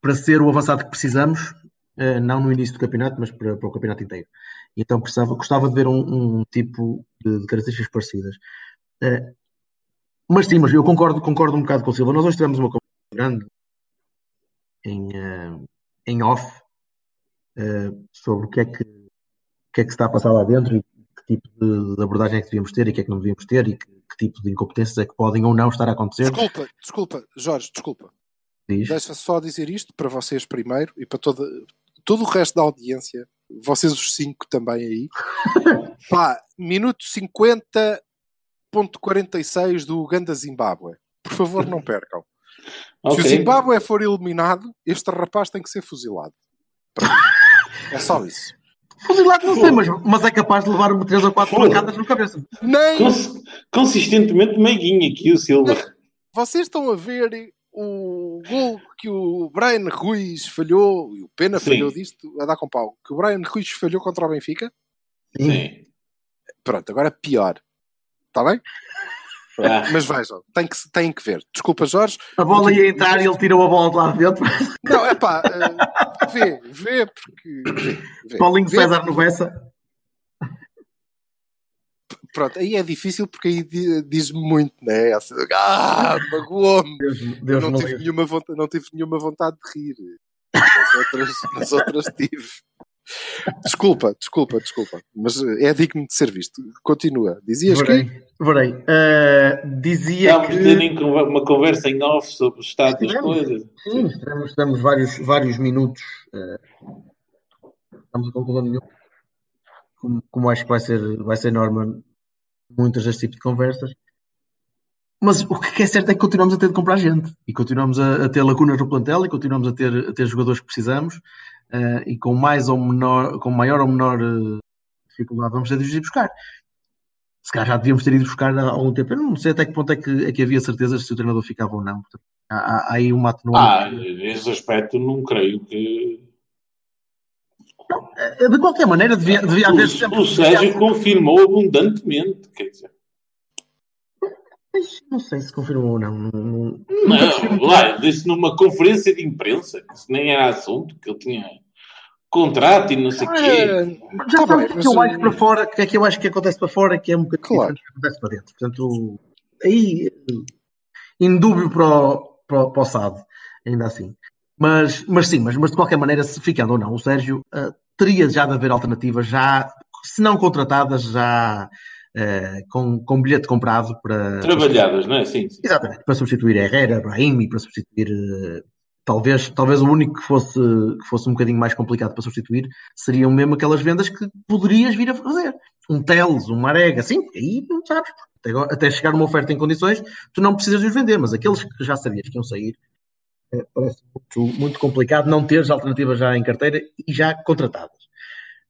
para ser o avançado que precisamos, eh, não no início do campeonato, mas para, para o campeonato inteiro. Então precisava, gostava de ver um, um tipo de, de características parecidas. Eh, mas sim, mas eu concordo, concordo um bocado com o Silva. Nós hoje tivemos uma conversa grande em, eh, em off sobre o que é que, o que é que se está a passar lá dentro e que tipo de abordagem é que devíamos ter e o que é que não devíamos ter e que, que tipo de incompetências é que podem ou não estar a acontecer. Desculpa, desculpa, Jorge, desculpa. Diz. Deixa só dizer isto para vocês primeiro e para toda, todo o resto da audiência, vocês os cinco também aí. (laughs) Pá, minuto 50.46 do Uganda Zimbábue. Por favor, não percam. Se Ok. o Zimbábue for eliminado, este rapaz tem que ser fuzilado. Pronto. É só isso. Fuzilado não sei, mas, mas é capaz de levar uma 3 ou 4 Foda. pancadas na cabeça. Nem Cons- consistentemente meiguinho aqui o Silva. vocês estão a ver o gol que o Brian Ruiz falhou, e o Pena Sim. falhou disto, a dar com pau, que o Brian Ruiz falhou contra o Benfica. Sim. Pronto, agora pior. Está bem? Ah. (laughs) Mas vejam, tem que, tem que ver. Desculpa, Jorge. A bola ia entrar e ele tirou a bola de lá de dentro. Não, é pá, eh, vê, vê, porque. Vê, Paulinho vê. César no Bessa. Pronto, aí é difícil porque aí di- diz-me muito, né? Essa- Ah, magoou-me. Não me tive, nenhuma vontade, não tive nenhuma vontade de rir. Nas outras, nas outras tive. Desculpa, desculpa, desculpa. Mas eh, é digno de ser visto. Continua. Dizias que. Verei. Verei. Ah, dizia Estávamos que. terem uma conversa em off sobre o estado das coisas. Sim, estamos, estamos vários, vários minutos. estamos a conclusão nenhum. Como, como acho que vai ser, vai ser norma muitas deste tipo de conversas. Mas o que é certo é que continuamos a ter de comprar gente. E continuamos a, a ter lacunas no plantel e continuamos a ter, a ter jogadores que precisamos. Eh, e com mais ou menor, com maior ou menor eh, dificuldade vamos ter de os ir buscar. Se calhar já devíamos ter ido buscar há algum tempo. Eu não sei até que ponto é que, é que havia certezas se o treinador ficava ou não. Há, há- aí uma Ah, atenuante. nesse aspecto não creio que. Eh, De qualquer maneira, devia, devia haver sempre. O, Sérgio confirmou abundantemente. Quer dizer, Mas Não sei se confirmou ou não. não, não- não, lá, disse numa conferência de imprensa, que isso nem era assunto, que ele tinha contrato e não sei o quê. É, Já tá sabe o que, é eu acho para fora, o que é que eu acho que acontece para fora, que é um bocadinho Claro. que acontece para dentro. Portanto, aí, indúbio para o, para, para o SAD, ainda assim. Mas, mas sim, mas, mas de qualquer maneira, se ficando ou não, o Sérgio eh, teria já de haver alternativas, já, se não contratadas, já eh, com, com bilhete comprado para. Trabalhadas, não é? Sim, sim. Exatamente, para substituir Herrera, Brahimi, para substituir eh, talvez, talvez o único que fosse, que fosse um bocadinho mais complicado para substituir seriam mesmo aquelas vendas que poderias vir a fazer. Um Teles, um Marega, sim, porque aí não sabes. Até, até chegar uma oferta em condições, tu não precisas de os vender, mas aqueles que já sabias que iam sair, eh, parece muito, muito complicado não teres alternativas já em carteira e já contratadas.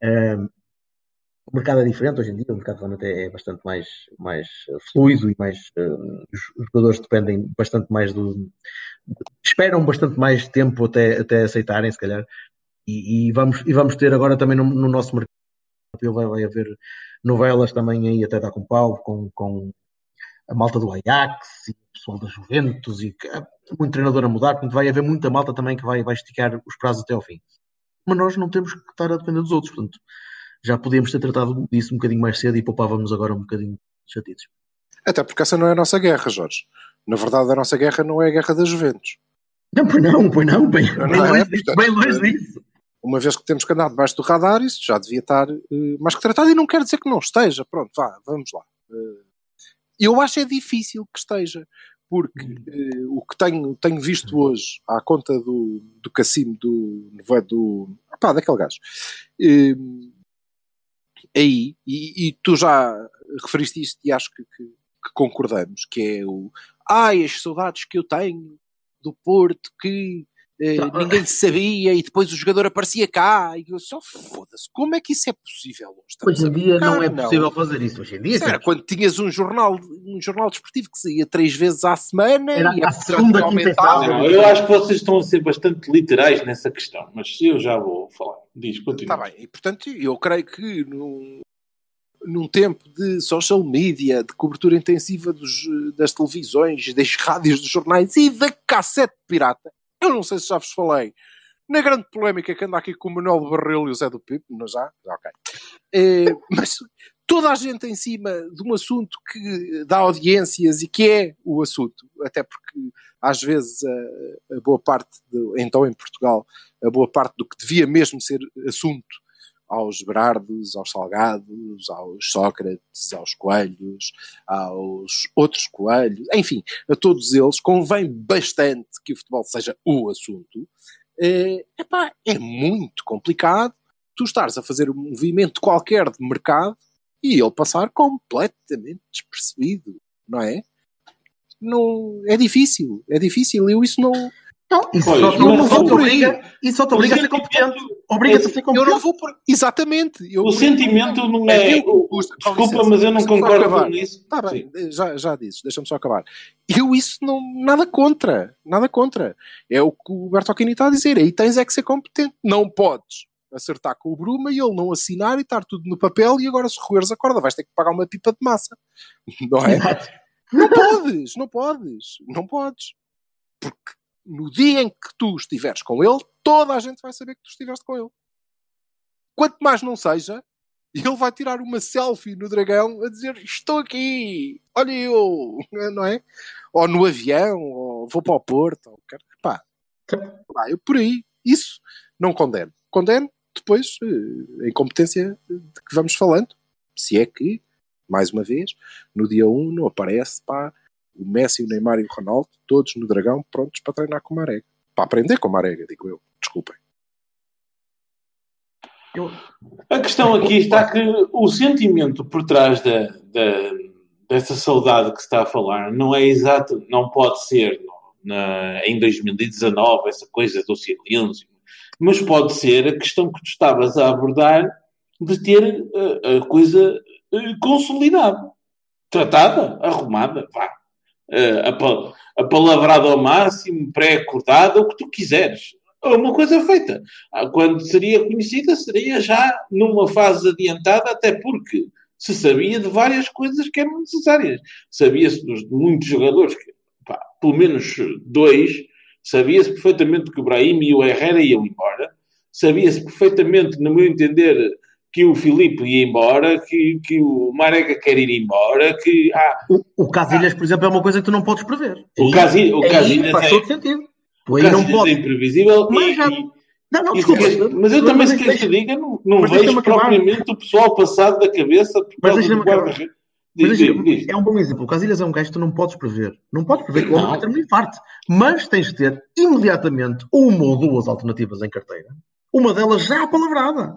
Eh, o mercado é diferente hoje em dia, o mercado realmente é, é bastante mais, mais eh, fluido e mais eh, os jogadores dependem bastante mais do. esperam bastante mais tempo até, até aceitarem, se calhar. E, e vamos, e vamos ter agora também no, no nosso mercado vai, vai haver novelas também aí até dar com pau, com, com a malta do Ajax e o pessoal da Juventus e há muito treinador a mudar, portanto vai haver muita malta também que vai, vai esticar os prazos até ao fim. Mas nós não temos que estar a depender dos outros, portanto já podíamos ter tratado disso um bocadinho mais cedo e poupávamos agora um bocadinho de chatices. Até porque essa não é a nossa guerra, Jorge. Na verdade, a nossa guerra não é a guerra das Juventus. Não, pois não, pois não, bem, Não, bem não é, longe portanto, bem longe disso. Uma vez que temos que andar debaixo do radar, isso já devia estar eh, mais que tratado. E não quer dizer que não esteja. Pronto, vá, vamos lá. Eh, eu acho é difícil que esteja. Porque eh, o que tenho, tenho visto hoje à conta do, do Cassino, do, do, do pá, daquele gajo, eh, aí, e, e tu já referiste isto e acho que, que- que concordamos, que é o ai, as saudades que eu tenho do Porto que eh, ninguém sabia e depois o jogador aparecia cá e eu só foda-se, como é que isso é possível hoje? Estamos Hoje em dia não é possível fazer isso. Hoje em dia era quando tinhas um jornal, um jornal desportivo que saía três vezes à semana Era e a segunda, quinta. Não, eu acho que vocês estão a ser bastante literais nessa questão, mas eu já vou falar. Diz, continua. Está bem, e portanto eu creio que num, num tempo de social media, de cobertura intensiva dos, das televisões, das (laughs) rádios, dos jornais e da cassete pirata, eu não sei se já vos falei, na grande polémica que anda aqui com o Manuel Barril e o Zé do Pipo, não já? Já, ok. Eh, mas toda a gente em cima de um assunto que dá audiências e que é o assunto, até porque às vezes a, a boa parte, de, então em Portugal, a boa parte do que devia mesmo ser assunto aos Berardos, aos Salgados, aos Sócrates, aos Coelhos, aos outros Coelhos, enfim, a todos eles convém bastante que o futebol seja o assunto. Eh, epá, é muito complicado tu estares a fazer um movimento qualquer de mercado e ele passar completamente despercebido, não é? Não, é difícil, é difícil. Eu isso não, Não, isso Pois, só te, obriga, isso só te obriga a ser competente. Obriga-te a ser Eu competente. não vou por. Exatamente. Eu, O sentimento não é. Eu- Desculpa, mas eu não só concordo com isso. Tá bem, Sim. já, já dizes, deixa-me só acabar. Eu isso não, nada contra, nada contra. É o que o Bertolini está a dizer, aí tens é que ser competente. Não podes acertar com o Bruma e ele não assinar e estar tudo no papel e agora se roeres a corda vais ter que pagar uma pipa de massa. (laughs) Não é? Não podes, não podes, não podes. Porque no dia em que tu estiveres com ele, toda a gente vai saber que tu estiveste com ele. Quanto mais não seja, ele vai tirar uma selfie no dragão a dizer estou aqui, olha eu, (laughs) não é? Ou no avião, ou vou para o Porto, ou, pá, pá, eu por aí, isso não condeno. Condeno depois eh, a incompetência de que vamos falando, se é que, mais uma vez, no dia 1 não aparece, pá, o Messi, o Neymar e o Ronaldo, todos no dragão, prontos para treinar com o Marega. Para aprender com o Marega, digo eu. Desculpem. A questão aqui está que o sentimento por trás da, da- dessa saudade que se está a falar não é exato, não pode ser na- em 2019, essa coisa do silêncio, mas pode ser a questão que tu estavas a abordar de ter eh, a coisa eh, consolidada, tratada, arrumada, vá. Eh, apa- apalavrada ao máximo, pré-acordada, o que tu quiseres. Uma coisa feita. Ah, Quando seria conhecida, seria já numa fase adiantada, até porque se sabia de várias coisas que eram necessárias. Sabia-se de muitos jogadores, que, pá, pelo menos dois, sabia-se perfeitamente que o Brahim e o Herrera iam embora, sabia-se perfeitamente, no meu entender, que o Filipe ia embora, que, que o Marega quer ir embora, que ah, O, o Casilhas, por exemplo, é uma coisa que tu não podes prever. O Casilhas- o Casilhas faz é- todo sentido. O aí não Casilhas é imprevisível Mas e- já- Não, não, desculpa. mas eu também, se queres que diga, não, não vejo acabar. propriamente o pessoal passado da cabeça por Mas causa do Diz, diz, diz. é um bom exemplo. O Casilhas é um gajo que tu não podes prever. Não podes prever que o homem vai ter um infarto. Mas tens de ter imediatamente uma ou duas alternativas em carteira. Uma delas já palavrada.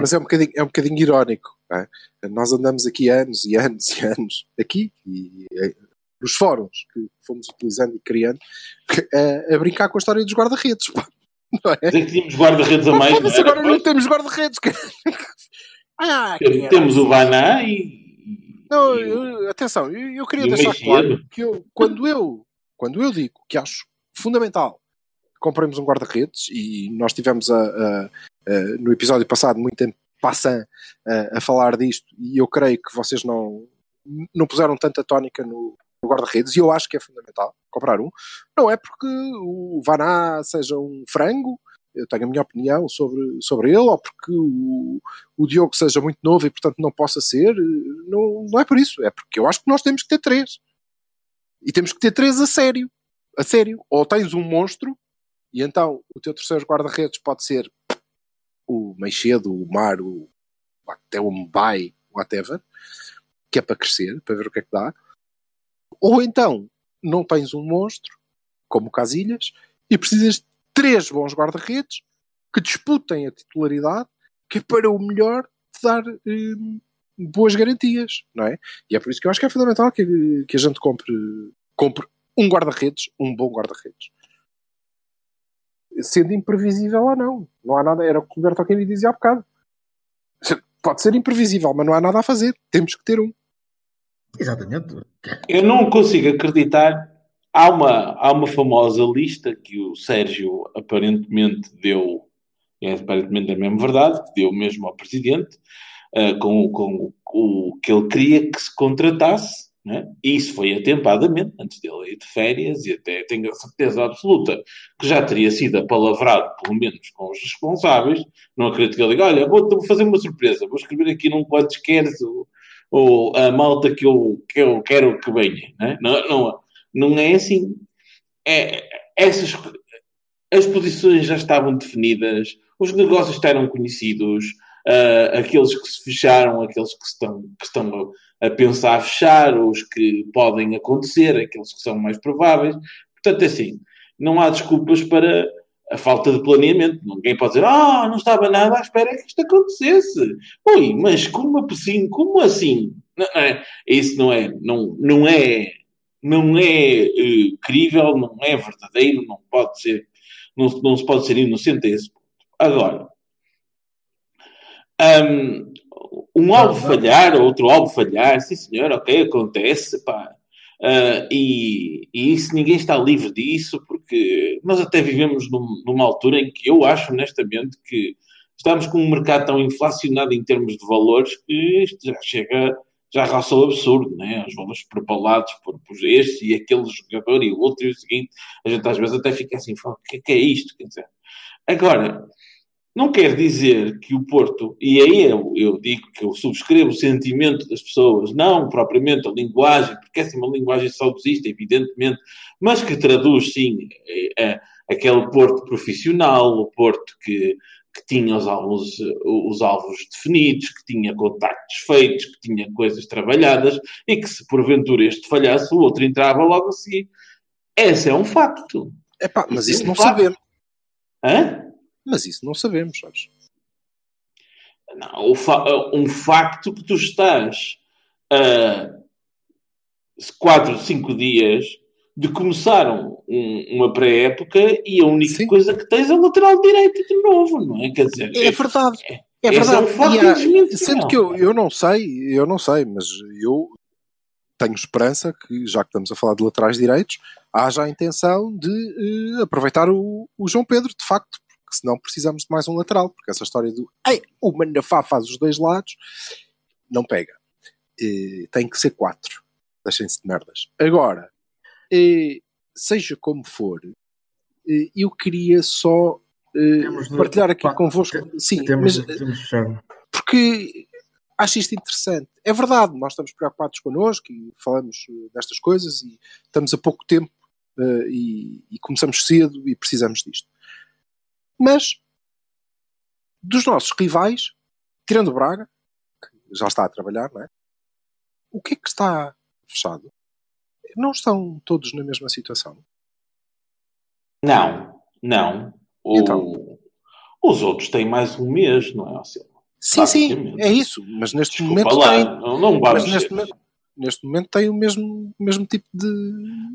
Mas é um bocadinho, é um bocadinho irónico. é? Nós andamos aqui anos e anos e anos, aqui e eh, nos fóruns que fomos utilizando e criando, (laughs) a, a brincar com a história dos guarda-redes. pá. Não é? Dizer que tínhamos guarda-redes a mais. Era? agora não temos guarda-redes. (laughs) ah, Temos- o Vaná e. Não, e eu- atenção, eu, eu queria e deixar claro que eu, quando, eu, quando eu digo que acho fundamental que compremos um guarda-redes, e nós tivemos a, a- a- no episódio passado muito tempo passant a, a falar disto, e eu creio que vocês não, não puseram tanta tónica no, no guarda-redes, e eu acho que é fundamental comprar um. Não é porque o Vaná seja um frango, eu tenho a minha opinião sobre, sobre ele, ou porque o, o Diogo seja muito novo e portanto não possa ser, não, não é por isso, é porque eu acho que nós temos que ter três. E temos que ter três a sério. A sério. Ou tens um monstro, e então o teu terceiro guarda-redes pode ser o Meixedo, o Mar, o, até o Mbai, whatever, que é para crescer, para ver o que é que dá. Ou então não tens um monstro, como Casilhas, e precisas de três bons guarda-redes que disputem a titularidade, que é para o melhor te dar hum, boas garantias, não é? E é por isso que eu acho que é fundamental que, que a gente compre, compre um guarda-redes, um bom guarda-redes. Sendo imprevisível ou não. Não há nada, era o que o Bertolini dizia há bocado. Pode ser imprevisível, mas não há nada a fazer. Temos que ter um. Exatamente. Eu não consigo acreditar. Há uma, há uma famosa lista que o Sérgio aparentemente deu, é aparentemente a mesma verdade, que deu mesmo ao presidente, eh, com, com o que ele queria que se contratasse, né? e isso foi atempadamente, antes dele ir de férias, e até tenho a certeza absoluta que já teria sido apalavrado, pelo menos com os responsáveis. Não acredito que ele diga: Olha, vou, vou fazer uma surpresa, vou escrever aqui num quantos queres o, ou a malta que eu, que eu quero que venha. Né? Não, não, não é assim. É, essas, as posições já estavam definidas, os negócios eram conhecidos, uh, aqueles que se fecharam, aqueles que estão, que estão a, a pensar fechar, os que podem acontecer, aqueles que são mais prováveis. Portanto, é assim, não há desculpas para a falta de planeamento. Ninguém pode dizer, ah, não estava nada à espera que isto acontecesse. Ui, mas como assim? Como assim? Não, é, isso não é, não, não é não é eh, crível, não é verdadeiro, não pode ser, não, não se pode ser inocente a esse ponto. Agora, um, um alvo falhar, outro alvo falhar, sim senhor, ok, acontece, pá. Uh, e, e isso ninguém está livre disso, porque nós até vivemos num- numa altura em que eu acho honestamente que estamos com um mercado tão inflacionado em termos de valores que isto já chega, já roça o absurdo, né? Os valores propalados por, por este e aquele jogador e o outro e o seguinte, a gente às vezes até fica assim, "Fala, o que é que é isto? Quer dizer, agora, não quer dizer que o Porto, e aí eu, eu digo que eu subscrevo o sentimento das pessoas, não propriamente a linguagem, porque essa é uma linguagem saudosista, evidentemente, mas que traduz, sim, eh, aquele Porto profissional, o Porto que, que tinha os alvos, os alvos definidos, que tinha contactos feitos, que tinha coisas trabalhadas, e que se porventura este falhasse, o outro entrava logo a seguir. Esse é um facto. Epá, mas Esse é isso um não facto. sabemos. Hã? Mas isso não sabemos, sabes? Não, um facto que tu estás a quatro, cinco dias de começar um- um- uma pré-época e a única Sim. coisa que tens é o lateral direito de novo, não é? Quer dizer, É verdade. É esse é verdade. um facto há- sendo que eu, eu não sei, eu não sei, mas eu tenho esperança que, já que estamos a falar de laterais direitos, haja a intenção de eh, aproveitar o, o João Pedro, de facto, porque senão precisamos de mais um lateral, porque essa história do Ei, o Manafá faz os dois lados, não pega. Eh, tem que ser quatro. Deixem-se de merdas. Agora, eh, seja como for, eu queria só partilhar aqui pá, convosco. Sim, Temos, mas temos porque acho isto interessante. É verdade, nós estamos preocupados connosco e falamos eh, destas coisas e estamos a pouco tempo eh, e, e começamos cedo e precisamos disto. Mas dos nossos rivais, tirando o Braga, que já está a trabalhar, não é? O que é que está fechado? Não estão todos na mesma situação. Não, não. O- Então? Os outros têm mais um mês, não é? Sim, sim, é isso. Mas neste Desculpa momento lá, tem. não, não Mas neste momento, neste momento tem o mesmo, mesmo tipo de.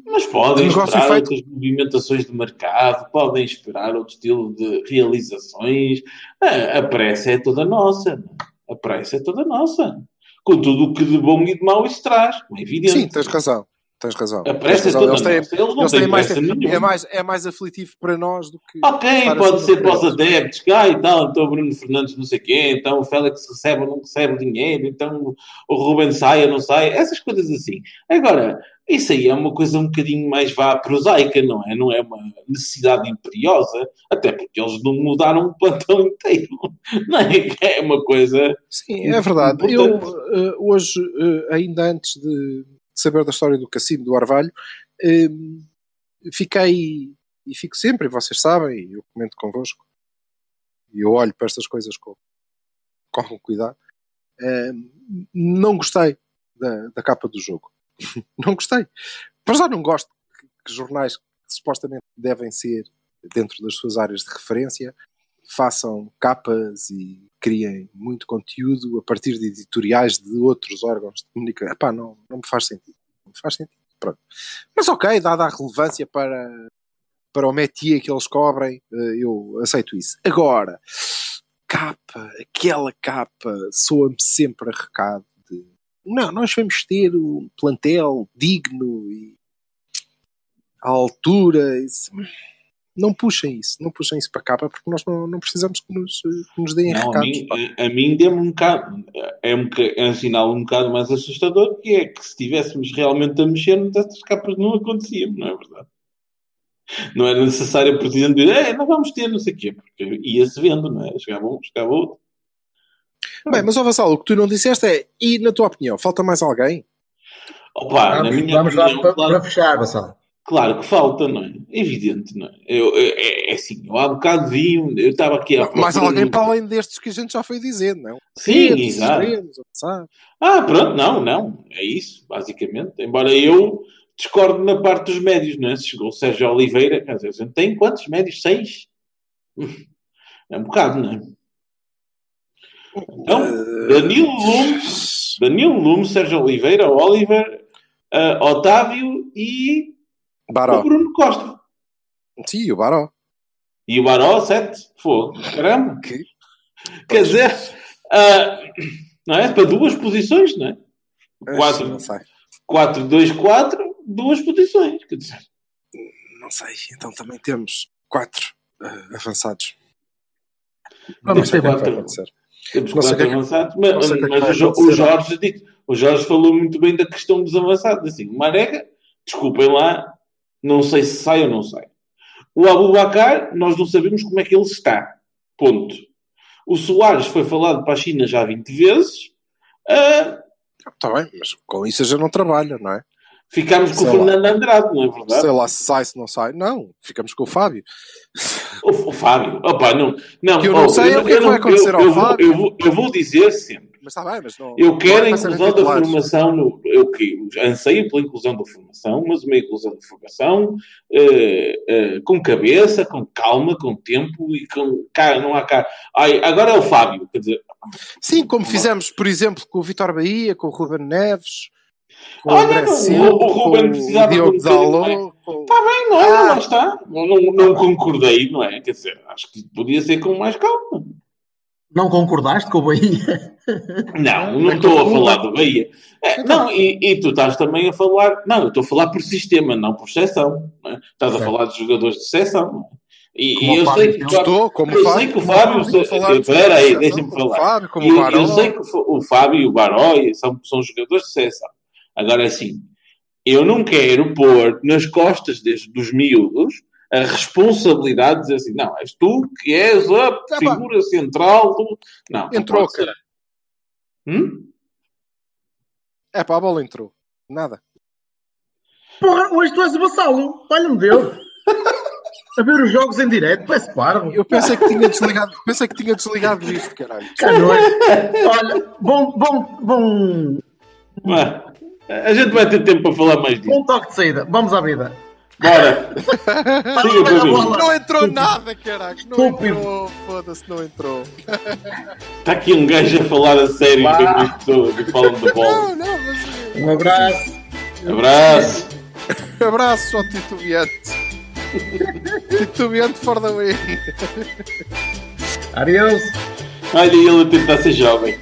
Mas podem de esperar feito. outras movimentações de mercado, podem esperar outro estilo de realizações. A, a pressa é toda nossa. é? A pressa é toda nossa. Com tudo o que de bom e de mau isso traz, como é evidente. Sim, tens razão. Tens razão. A pressa é Tens razão. Eles têm-. Eles não têm mais, é, mais, é mais aflitivo para nós do que. Ok, pode ser para os adeptos, ah, então, então o Bruno Fernandes não sei quê, então o Félix recebe ou não recebe dinheiro, então o Ruben sai ou não sai, essas coisas assim. Agora, isso aí é uma coisa um bocadinho mais vá prosaica, não é? Não é uma necessidade imperiosa, até porque eles não mudaram o plantão inteiro, (laughs) não é? É uma coisa... Sim, é verdade. Eu, Importante. eh, hoje, eh, ainda antes de saber da história do Cassino do Arvalho, eh, fiquei, e fico sempre, e vocês sabem, eu comento convosco, e eu olho para estas coisas com, com cuidado, eh, não gostei da, da capa do jogo. (laughs) não gostei. Para já não gosto que, que jornais que supostamente devem ser dentro das suas áreas de referência façam capas e criem muito conteúdo a partir de editoriais de outros órgãos de comunicação. Epá, não, não me faz sentido. Não me faz sentido. Pronto. Mas ok, dada a relevância para, para o métier que eles cobrem, eh, eu aceito isso. Agora, capa, aquela capa, soa-me sempre a recado de não, nós vamos ter um plantel digno e à altura. Isso. Não puxem isso, não puxem isso para a capa porque nós não, não precisamos que nos, que nos deem Não, a recados. mim, pá. a, a mim deu-me um bocado, é um, é um sinal um bocado mais assustador, que é que se estivéssemos realmente a mexer-nos, estas capas não aconteciam, não é verdade? Não era necessário o presidente dizer, é, não vamos ter, não sei o quê, porque ia-se vendo, não é? Chegava um, chegava outro. Bem, mas ó Vassalo, o que tu não disseste é, e na tua opinião, falta mais alguém? Opa, na Vamos, minha vamos lá opinião, para, claro, para fechar, Vassal. Claro que falta, não é? Evidente, não é? Eu, é, é- é assim, eu há um- eu estava aqui a mais procura alguém para além destes que a gente já foi dizendo, não? Sim, Redes, exato. avançados. Ah, pronto, não, não. É isso, basicamente. Embora eu discordo na parte dos médios, não é? Se chegou o Sérgio Oliveira, quer dizer, a gente tem quantos médios? Seis? (laughs) É um bocado, não é? Então, Danilo Lume, (laughs) Danilo Lume, Sérgio Oliveira, Oliver, ah, Otávio e o Baró. Bruno Costa. Sim, o Baró. E o Baró, 7. Fogo. Caramba. Que- Quer dizer, ah, não é? Para duas posições, não é? Quatro. Não sei. 4-2-4, duas posições. Quer dizer, Não sei. Então também temos quatro eh, avançados. Vamos ter quatro. bem. Pode ser. temos Não quatro o é avançados, mas, o é mas vai o, o acontecer. Jorge o Jorge falou muito bem da questão dos avançados. Assim, o Marega, desculpem lá, não sei se sai ou não sai. O Abubacar, nós não sabemos como é que ele está. Ponto. O Soares foi falado para a China já 20 vezes. Ah, Está bem, mas com isso já não trabalha, não é? ficámos com Sei o lá. Fernando Andrade, não é verdade? Sei lá se sai, se não sai. Não, ficamos com o Fábio. O, o Fábio, opa, não, não, Que eu não oh, sei o que é que vai acontecer eu, ao eu vou- Fábio. eu vou- eu vou dizer sempre. Mas está bem, mas não. Eu quero a não vai ser inclusão da formação, no, eu que anseio pela inclusão da formação, mas uma inclusão da formação eh, eh, com cabeça, com calma, com tempo e com cara, não há cara. Ai, agora é o Fábio, quer dizer, Sim, como fizemos, por exemplo, com o Vitor Bahia, com o Ruben Neves, com o Olha, não, o- Silva, o Ruben precisava de um bocadinho está bem, não é? Ah. Lá está. Não, não concordei, não é? Quer dizer, acho que podia ser com mais calma. Não concordaste com o Bahia? Não, não estou a falar do Bahia. É, não, e, e tu estás também a falar. Não, eu estou a falar por sistema, não por seção. não é? Estás a falar de jogadores de seção. é? E, e eu sei que. fez. o Fábio- Estou, como eu Fábio. sei que o Fábio. Espera aí, deixa-me falar. Fábio, E eu, Baró. eu sei que o Fábio e o Baró são, são jogadores de seção. Agora, assim, eu não quero pôr nas costas destes, dos miúdos a responsabilidade de dizer assim: não, és tu que és a pá. figura central do. Não, não Entrou, ser. cara. Hum? É pá, a bola entrou. Nada. Porra, hoje tu és o vassalo. Olha-me Deus. A ver os jogos em direto, parece parvo. Eu pensei que tinha desligado, pensei que tinha desligado isto, caralho. Canoas. Olha, bom, bom, bom, Vá. A gente vai ter tempo para falar mais disso. bom toque de saída. Vamos à vida. Bora. (laughs) Mim. Não entrou nada, caralho. Não Estúpido. entrou. Foda-se, não entrou. Está aqui um gajo a falar a sério pessoas falam de bola. Não, não, mas. Um abraço. Abraço. (laughs) Abraço ao titubeante. titubeante for the win. Adeus. Olha ele a tentar ser jovem.